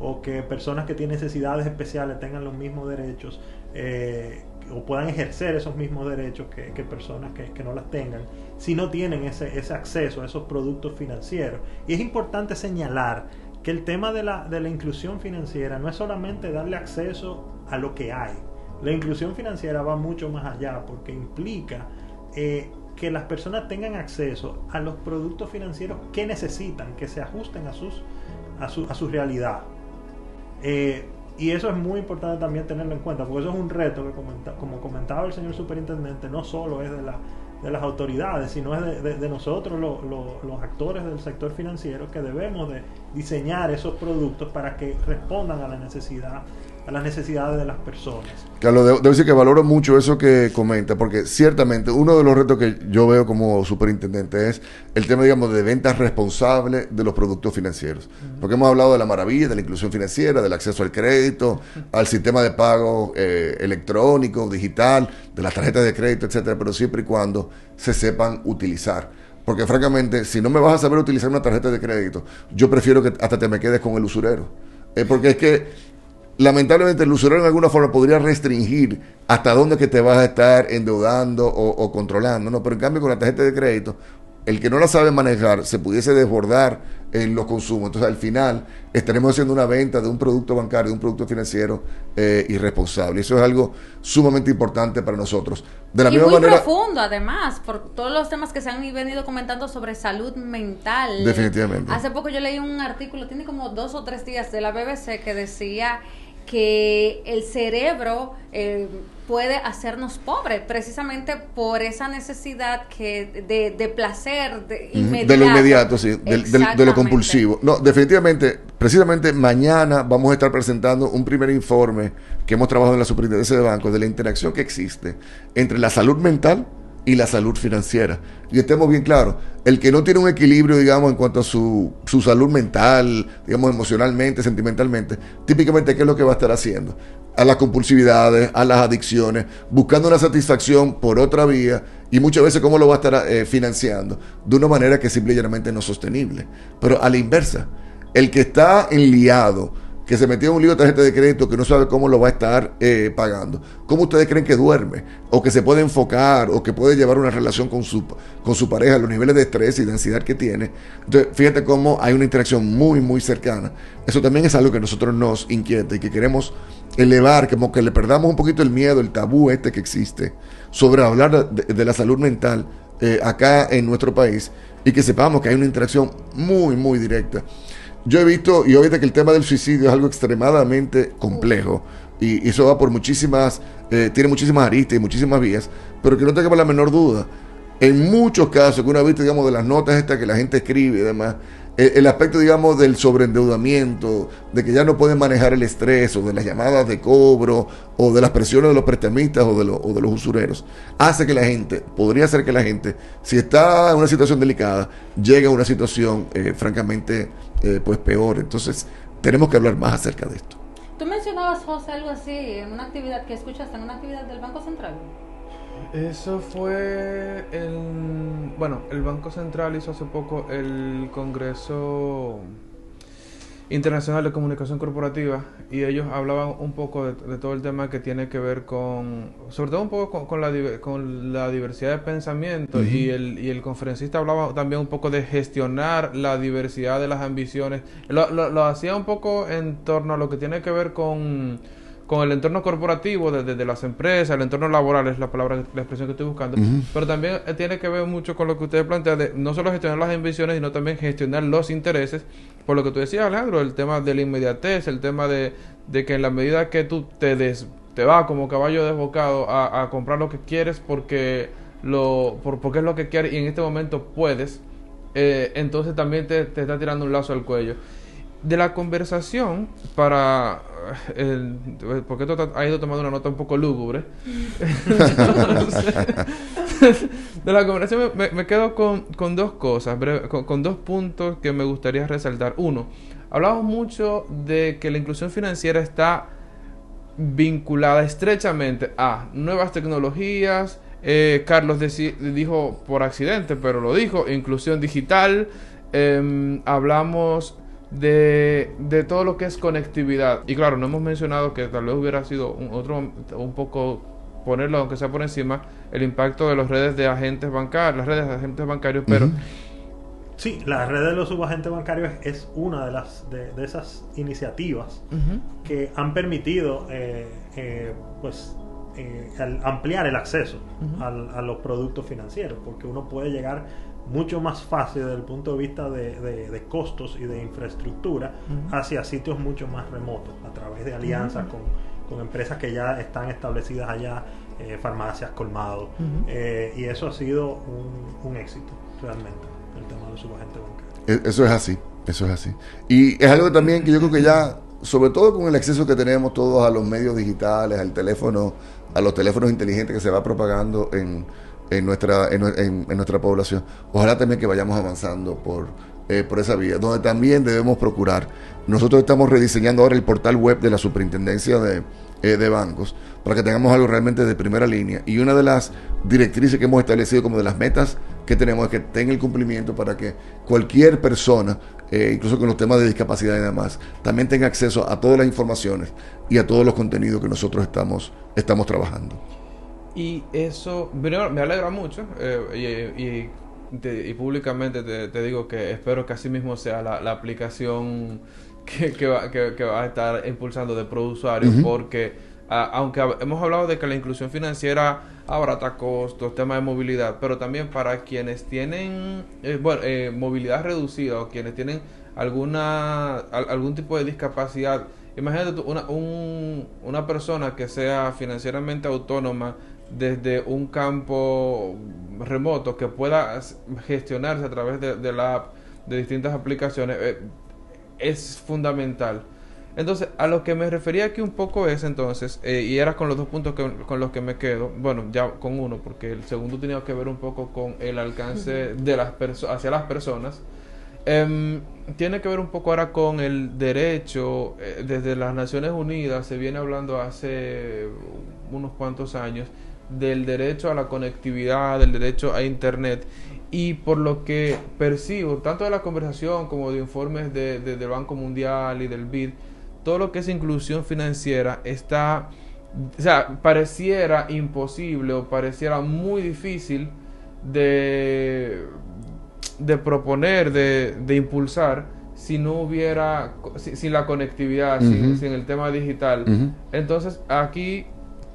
o que personas que tienen necesidades especiales tengan los mismos derechos eh, o puedan ejercer esos mismos derechos que, personas que, que, no las tengan si no tienen ese, ese acceso a esos productos financieros? Y es importante señalar que el tema de la, de la inclusión financiera no es solamente darle acceso a lo que hay. La inclusión financiera va mucho más allá porque implica eh, que las personas tengan acceso a los productos financieros que necesitan, que se ajusten a, sus, a, su, a su realidad. Eh, y eso es muy importante también tenerlo en cuenta, porque eso es un reto que, comenta, como comentaba el señor superintendente, no solo es de, la, de las autoridades, sino es de, nosotros lo, los actores del sector financiero que debemos de diseñar esos productos para que respondan a la necesidad a las necesidades de las personas. Carlos, debo, debo, decir que valoro mucho eso que comenta, porque ciertamente uno de los retos que yo veo como superintendente es el tema, digamos, de ventas responsables de los productos financieros. Uh -huh. Porque hemos hablado de la maravilla, de la inclusión financiera, del acceso al crédito, uh -huh. al sistema de pago eh, electrónico, digital, de las tarjetas de crédito, etcétera, pero siempre y cuando se sepan utilizar. Porque francamente, si no me vas a saber utilizar una tarjeta de crédito, yo prefiero que hasta te me quedes con el usurero. Eh, porque es que lamentablemente el usuario en alguna forma podría restringir hasta dónde que te vas a estar endeudando o, o, controlando, ¿no? Pero en cambio con la tarjeta de crédito, el que no la sabe manejar se pudiese desbordar en los consumos. Entonces al final estaremos haciendo una venta de un producto bancario, de un producto financiero eh, irresponsable. Eso es algo sumamente importante para nosotros. De la y misma muy manera, profundo además, por todos los temas que se han venido comentando sobre salud mental. Definitivamente. Hace poco yo leí un artículo, tiene como dos o tres días de la BBC que decía que el cerebro eh, puede hacernos pobres precisamente por esa necesidad que de, de placer de, inmediato. de lo inmediato. sí de, de, de, lo compulsivo. No definitivamente precisamente mañana vamos a estar presentando un primer informe que hemos trabajado en la superintendencia de bancos de la interacción que existe entre la salud mental y la salud financiera. Y estemos bien claros, el que no tiene un equilibrio, digamos, en cuanto a su, su salud mental, digamos, emocionalmente, sentimentalmente, típicamente, ¿qué es lo que va a estar haciendo? A las compulsividades, a las adicciones, buscando una satisfacción por otra vía y muchas veces cómo lo va a estar eh, financiando de una manera que simplemente no es sostenible. Pero a la inversa, el que está enliado, que se metió en un lío de tarjeta de crédito que no sabe cómo lo va a estar eh, pagando. ¿Cómo ustedes creen que duerme? O que se puede enfocar, o que puede llevar una relación con su, con su pareja, los niveles de estrés y de ansiedad que tiene. Entonces, fíjate cómo hay una interacción muy, muy cercana. Eso también es algo que nosotros nos inquieta y que queremos elevar, como que le perdamos un poquito el miedo, el tabú este que existe sobre hablar de, de la salud mental eh, acá en nuestro país y que sepamos que hay una interacción muy, muy directa yo he visto, y ahorita que el tema del suicidio es algo extremadamente complejo, y, eso va por muchísimas, eh, tiene muchísimas aristas y muchísimas vías, pero que no tengamos la menor duda. En muchos casos que uno ha visto, digamos, de las notas estas que la gente escribe y demás, el, aspecto, digamos, del sobreendeudamiento, de que ya no pueden manejar el estrés o de las llamadas de cobro o de las presiones de los prestamistas o de, los- o de los usureros, hace que la gente, podría hacer que la gente, si está en una situación delicada, llegue a una situación eh, francamente eh, pues peor. Entonces, tenemos que hablar más acerca de esto. Tú mencionabas, José, algo así, en una actividad que escuchaste, en una actividad del Banco Central. Eso fue el... Bueno, el Banco Central hizo hace poco el Congreso Internacional de Comunicación Corporativa y ellos hablaban un poco de, de todo el tema que tiene que ver con, sobre todo un poco con, con la, con la diversidad de pensamiento y, el, y el conferencista hablaba también un poco de gestionar la diversidad de las ambiciones. Lo, lo- lo hacía un poco en torno a lo que tiene que ver con con el entorno corporativo de, de- de las empresas, el entorno laboral es la palabra, la expresión que estoy buscando, pero también eh, tiene que ver mucho con lo que ustedes plantean de no solo gestionar las ambiciones, sino también gestionar los intereses, por lo que tú decías Alejandro, el tema de la inmediatez, el tema de, de que en la medida que tú te des, te vas como caballo desbocado a, a comprar lo que quieres porque lo por, porque es lo que quieres y en este momento puedes, eh, entonces también te, te está tirando un lazo al cuello. De la conversación para eh, el, porque esto ha ido tomando una nota un poco lúgubre. De la conversación me, quedo con, con dos cosas, breve- con, dos puntos que me gustaría resaltar. Uno, hablamos mucho de que la inclusión financiera está vinculada estrechamente a nuevas tecnologías. eh, Carlos dijo por accidente, pero lo dijo, inclusión digital. em, hablamos de, de todo lo que es conectividad. Y claro, no hemos mencionado que tal vez hubiera sido un, otro un poco ponerlo, aunque sea por encima, el impacto de las redes de agentes bancarios, las redes de agentes bancarios, pero. Sí, la red de los subagentes bancarios es una de las de, de esas iniciativas que han permitido eh, eh, pues eh, ampliar el acceso al- a los productos financieros porque uno puede llegar mucho más fácil desde el punto de vista de, de- de costos y de infraestructura hacia sitios mucho más remotos a través de alianzas con, con empresas que ya están establecidas allá eh, farmacias colmados eh, y eso ha sido un, un éxito realmente el tema de los subagentes bancarios E- Eso es así, eso es así. Y es algo también que yo creo que ya, sobre todo con el acceso que tenemos todos a los medios digitales, al teléfono, a los teléfonos inteligentes que se va propagando en, en nuestra, en, nue- en- en nuestra población, ojalá también que vayamos avanzando por, eh, por esa vía, donde también debemos procurar. Nosotros estamos rediseñando ahora el portal web de la Superintendencia de, eh, de Bancos para que tengamos algo realmente de primera línea. Y una de las directrices que hemos establecido como de las metas que tenemos es que tenga el cumplimiento para que cualquier persona, eh, incluso con los temas de discapacidad y demás, también tenga acceso a todas las informaciones y a todos los contenidos que nosotros estamos, estamos trabajando. Y eso, primero, me alegra mucho eh, y, y- te- y públicamente te, te digo que espero que así mismo sea la, la aplicación que, que, va, que, que va a estar impulsando de Pro Usuario, porque ah, aunque hemos hablado de que la inclusión financiera abarata costos, tema de movilidad, pero también para quienes tienen eh, bueno, eh, movilidad reducida o quienes tienen alguna al- algún tipo de discapacidad, imagínate tú, una, un- una persona que sea financieramente autónoma desde un campo remoto que pueda gestionarse a través de, de la app, de distintas aplicaciones, eh, es fundamental. Entonces, a lo que me refería aquí un poco es entonces, eh, y era con los dos puntos que- con los que me quedo, bueno, ya con uno, porque el segundo tenía que ver un poco con el alcance de las perso- hacia las personas. Em, tiene que ver un poco ahora con el derecho, eh, desde las Naciones Unidas se viene hablando hace unos cuantos años del derecho a la conectividad, del derecho a Internet, y por lo que percibo, tanto de la conversación como de informes de, de- del Banco Mundial y del BID, todo lo que es inclusión financiera está, o sea, pareciera imposible o pareciera muy difícil de, de proponer, de, de impulsar, si no hubiera, si- sin la conectividad, sin, el tema digital. Entonces, aquí,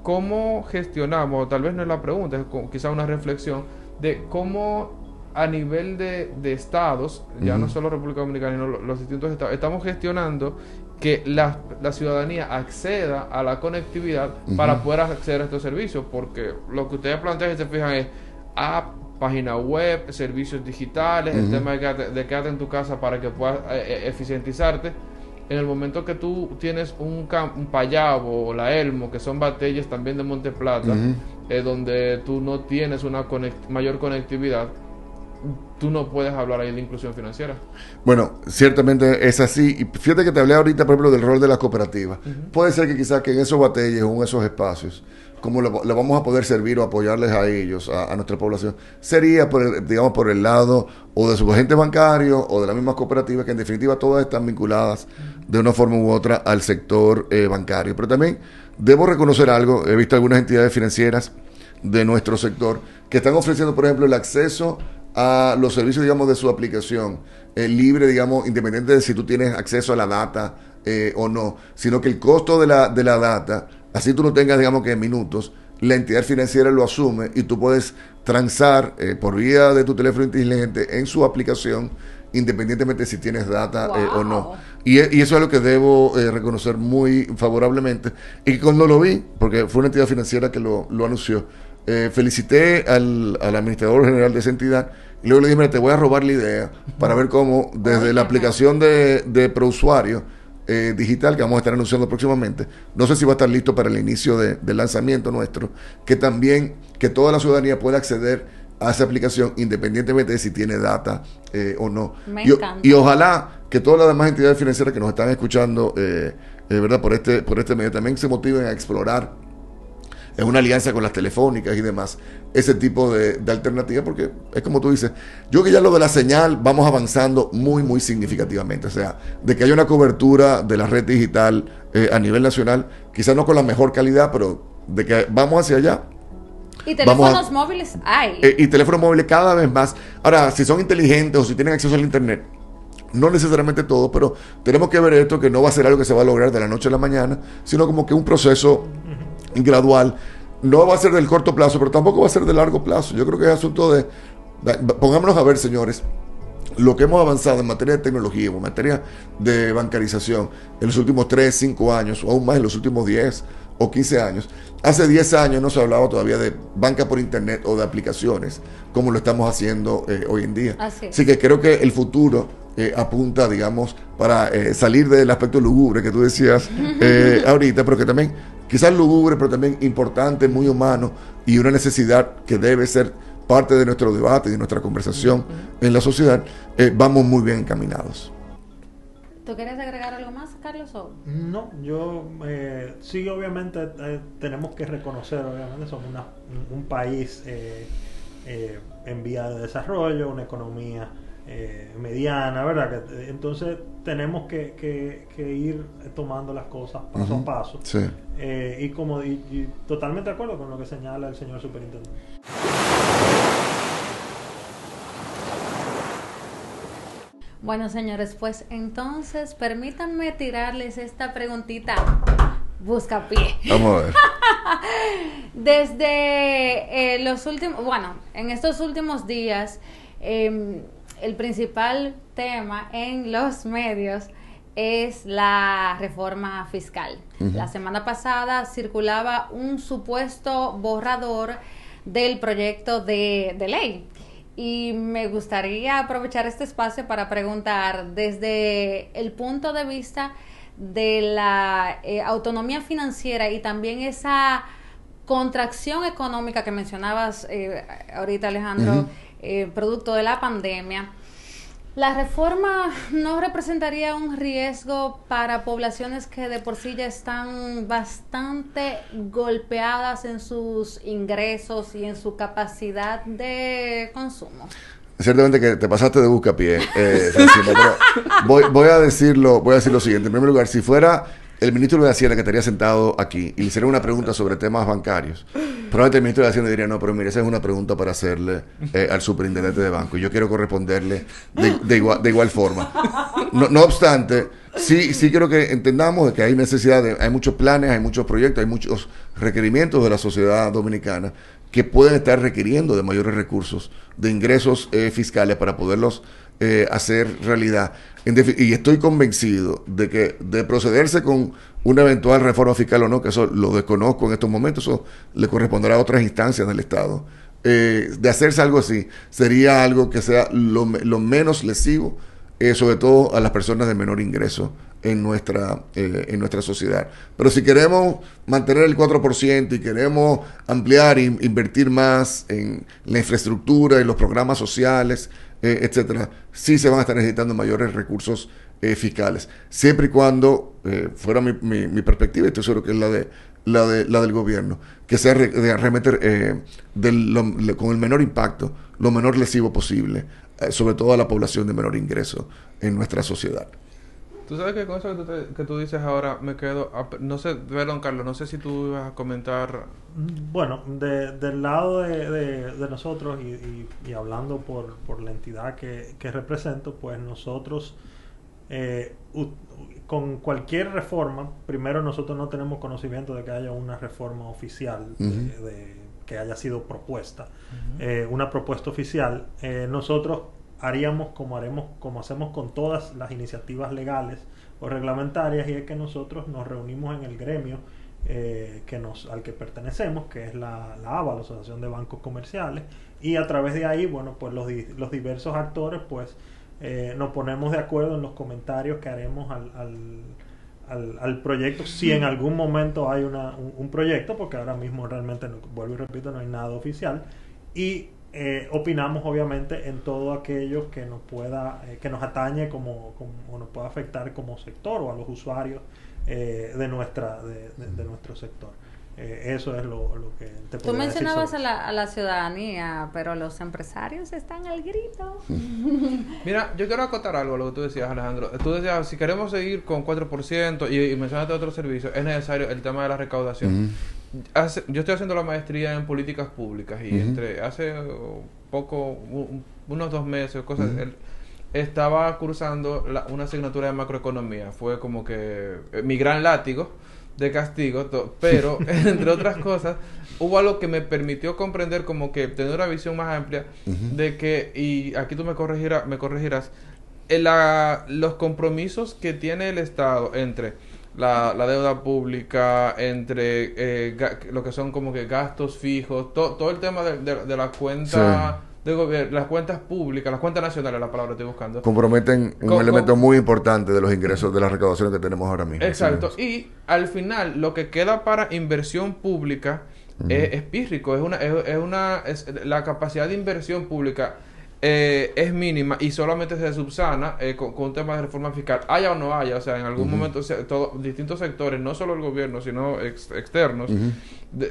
¿cómo gestionamos? Tal vez no es la pregunta, es quizá una reflexión de cómo a nivel de, de estados, ya no solo República Dominicana, sino lo- los distintos estados, estamos gestionando que la, la ciudadanía acceda a la conectividad para poder acceder a estos servicios, porque lo que ustedes plantean y se fijan es, ha página web, servicios digitales, el tema de quedarte, de en tu casa para que puedas eh, eh, eficientizarte. En el momento que tú tienes un, un Payabo o la Elmo, que son batallas también de Monte Plata, eh, donde tú no tienes una conect- mayor conectividad, tú no puedes hablar ahí de inclusión financiera. Bueno, ciertamente es así. Y fíjate que te hablé ahorita, por ejemplo, del rol de las cooperativas. Puede ser que quizás que en esos batalles o en esos espacios, como le, le vamos a poder servir o apoyarles a ellos, a, a nuestra población, sería, por el, digamos, por el lado o de sus agentes bancarios o de las mismas cooperativas, que en definitiva todas están vinculadas de una forma u otra al sector eh, bancario. Pero también debo reconocer algo, he visto algunas entidades financieras de nuestro sector que están ofreciendo, por ejemplo, el acceso a los servicios, digamos, de su aplicación, eh, libre, digamos, independiente de si tú tienes acceso a la data eh, o no, sino que el costo de la, de la data, así tú no tengas, digamos, que minutos, la entidad financiera lo asume y tú puedes transar por vía de tu teléfono inteligente en su aplicación, independientemente si tienes data eh, o no. Y, e- y eso es lo que debo eh, reconocer muy favorablemente. Y cuando lo vi, porque fue una entidad financiera que lo, lo anunció, eh, felicité al, al administrador general de esa entidad y luego le dije, mira, te voy a robar la idea para ver cómo desde la aplicación de, de prousuario eh, digital que vamos a estar anunciando próximamente, no sé si va a estar listo para el inicio de- del lanzamiento nuestro, que también, que toda la ciudadanía pueda acceder a esa aplicación independientemente de si tiene data eh, o no. Me Y encanta. y ojalá que todas las demás entidades financieras que nos están escuchando, eh, eh, ¿verdad? Por este, por este medio, también se motiven a explorar en una alianza con las telefónicas y demás, ese tipo de, de alternativas, porque es como tú dices, yo que ya lo de la señal vamos avanzando muy, muy significativamente, o sea, de que haya una cobertura de la red digital eh, a nivel nacional, quizás no con la mejor calidad, pero de que vamos hacia allá, Y Vamos a- teléfonos móviles hay. eh, y teléfonos móviles cada vez más. Ahora, si son inteligentes o si tienen acceso al Internet, no necesariamente todo, pero tenemos que ver esto que no va a ser algo que se va a lograr de la noche a la mañana, sino como que un proceso gradual. No va a ser del corto plazo, pero tampoco va a ser de largo plazo. Yo creo que es asunto de... de- Pongámonos a ver, señores, lo que hemos avanzado en materia de tecnología, en materia de bancarización en los últimos 3, 5 años, o aún más en los últimos 10 o 15 años. Hace 10 años no se hablaba todavía de banca por internet o de aplicaciones, como lo estamos haciendo eh, hoy en día. Así que creo que el futuro eh, apunta, digamos, para eh, salir del aspecto lúgubre que tú decías eh, ahorita, pero que también, quizás lúgubre, pero también importante, muy humano y una necesidad que debe ser parte de nuestro debate y de nuestra conversación en la sociedad, vamos muy bien encaminados. ¿Tú quieres agregar algo más, Carlos? o? No, yo eh, sí, obviamente eh, tenemos que reconocer, obviamente somos una- un, un país eh, eh, en vía de desarrollo, una economía eh, mediana, ¿verdad? Que, entonces tenemos que, que- que ir tomando las cosas paso a paso. Sí. Eh, y como y, y totalmente de acuerdo con lo que señala el señor superintendente. Bueno, señores, pues entonces permítanme tirarles esta preguntita. Busca pie. Vamos a ver. Desde eh, los últimos, bueno, en estos últimos días, eh, el principal tema en los medios es la reforma fiscal. La semana pasada circulaba un supuesto borrador del proyecto de, de ley. Y me gustaría aprovechar este espacio para preguntar desde el punto de vista de la eh, autonomía financiera y también esa contracción económica que mencionabas eh, ahorita Alejandro, eh, producto de la pandemia, ¿la reforma no representaría un riesgo para poblaciones que de por sí ya están bastante golpeadas en sus ingresos y en su capacidad de consumo? Ciertamente que te pasaste de buscapié, eh, voy a decirlo, voy a decir lo siguiente. En primer lugar, si fuera el ministro de Hacienda que estaría sentado aquí y le hiciera una pregunta sobre temas bancarios, probablemente el ministro de Hacienda diría, no, pero mire, esa es una pregunta para hacerle eh, al superintendente de banco y yo quiero corresponderle de, igual, forma. No, obstante, sí, sí quiero que entendamos que hay necesidad, de, hay muchos planes, hay muchos proyectos, hay muchos requerimientos de la sociedad dominicana que pueden estar requiriendo de mayores recursos, de ingresos eh, fiscales para poderlos eh, hacer realidad. Y estoy convencido de que de procederse con una eventual reforma fiscal o no, que eso lo desconozco en estos momentos, eso le corresponderá a otras instancias del Estado eh, de hacerse algo así, sería algo que sea lo, menos lesivo, eh, sobre todo a las personas de menor ingreso en nuestra, en nuestra sociedad. Pero si queremos mantener el 4% y queremos ampliar e invertir más en la infraestructura, en los programas sociales, eh, etcétera, sí se van a estar necesitando mayores recursos eh, fiscales. Siempre y cuando, fuera mi, mi, perspectiva, estoy seguro que es la de la, de, la del gobierno, que sea realmente con el menor impacto, lo menor lesivo posible, sobre todo a la población de menor ingreso en nuestra sociedad. Tú sabes que con eso que tú, dices ahora me quedo... No sé, perdón Carlos, no sé si tú ibas a comentar... Mm, bueno, del lado de, nosotros y, hablando por, por, la entidad que, represento, pues nosotros eh, con cualquier reforma, primero nosotros no tenemos conocimiento de que haya una reforma oficial de, que haya sido propuesta, eh, una propuesta oficial. Eh, nosotros haríamos como haremos como hacemos con todas las iniciativas legales o reglamentarias y es que nosotros nos reunimos en el gremio eh, que nos al que pertenecemos que es la, la ABA la Asociación de Bancos Comerciales y a través de ahí bueno pues los, los diversos actores pues eh, nos ponemos de acuerdo en los comentarios que haremos al, al, al, proyecto si en algún momento hay una, un, proyecto porque ahora mismo realmente vuelvo y repito no hay nada oficial y eh, opinamos obviamente en todo aquello que nos pueda eh, que nos atañe como, o nos pueda afectar como sector o a los usuarios eh, de nuestra de, nuestro sector eso es lo, que te Tú mencionabas a la, a la, ciudadanía, pero los empresarios están al grito. Mira, yo quiero acotar algo a lo que tú decías, Alejandro. Tú decías, si queremos seguir con 4% y, y mencionaste otros servicios, es necesario el tema de la recaudación yo estoy haciendo la maestría en políticas públicas y entre hace poco, unos dos meses, cosas, estaba cursando una asignatura de macroeconomía. Fue como que eh, mi gran látigo de castigo, pero entre otras cosas, hubo algo que me permitió comprender como que tener una visión más amplia de que, y aquí tú me corregirás, me corregirás, eh, los compromisos que tiene el Estado entre la, la deuda pública, entre eh, lo que son como que gastos fijos, todo el tema de, de, la cuenta de gobierno, las cuentas públicas, las cuentas nacionales, la palabra estoy buscando. Comprometen un elemento muy importante de los ingresos, de las recaudaciones que tenemos ahora mismo. Exacto. Y al final, lo que queda para inversión pública es, pírrico, es una, es, una, es la capacidad de inversión pública eh, es mínima y solamente se subsana eh, con, un tema de reforma fiscal, haya o no haya, o sea, en algún momento todo, distintos sectores, no solo el gobierno, sino externos,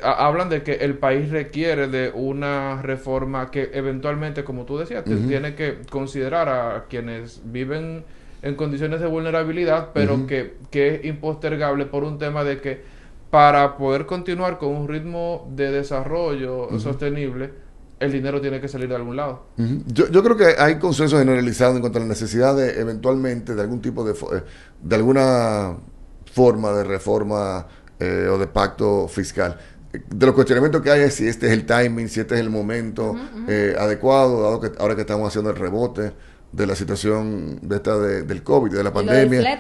hablan de que el país requiere de una reforma que eventualmente, como tú decías, tiene que considerar a quienes viven en condiciones de vulnerabilidad, pero que, que es impostergable por un tema de que para poder continuar con un ritmo de desarrollo sostenible, el dinero tiene que salir de algún lado. yo, yo, creo que hay consenso generalizado en cuanto a la necesidad de eventualmente de algún tipo de, eh, de alguna forma de reforma eh, o de pacto fiscal. De los cuestionamientos que hay es si este es el timing, si este es el momento eh, adecuado, dado que ahora que estamos haciendo el rebote de la situación de esta del COVID, de la pandemia,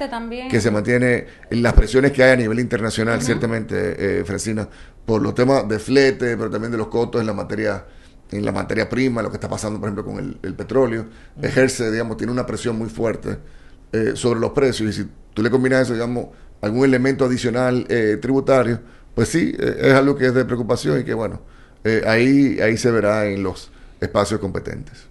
que se mantiene en las presiones que hay a nivel internacional, ciertamente, Francina, por los temas de flete, pero también de los costos en la materia en la materia prima, lo que está pasando, por ejemplo, con el, petróleo, ejerce, digamos, tiene una presión muy fuerte eh, sobre los precios. Y si tú le combinas eso, digamos, algún elemento adicional eh, tributario, pues sí, eh, es algo que es de preocupación y que, bueno, ahí, ahí se verá en los espacios competentes.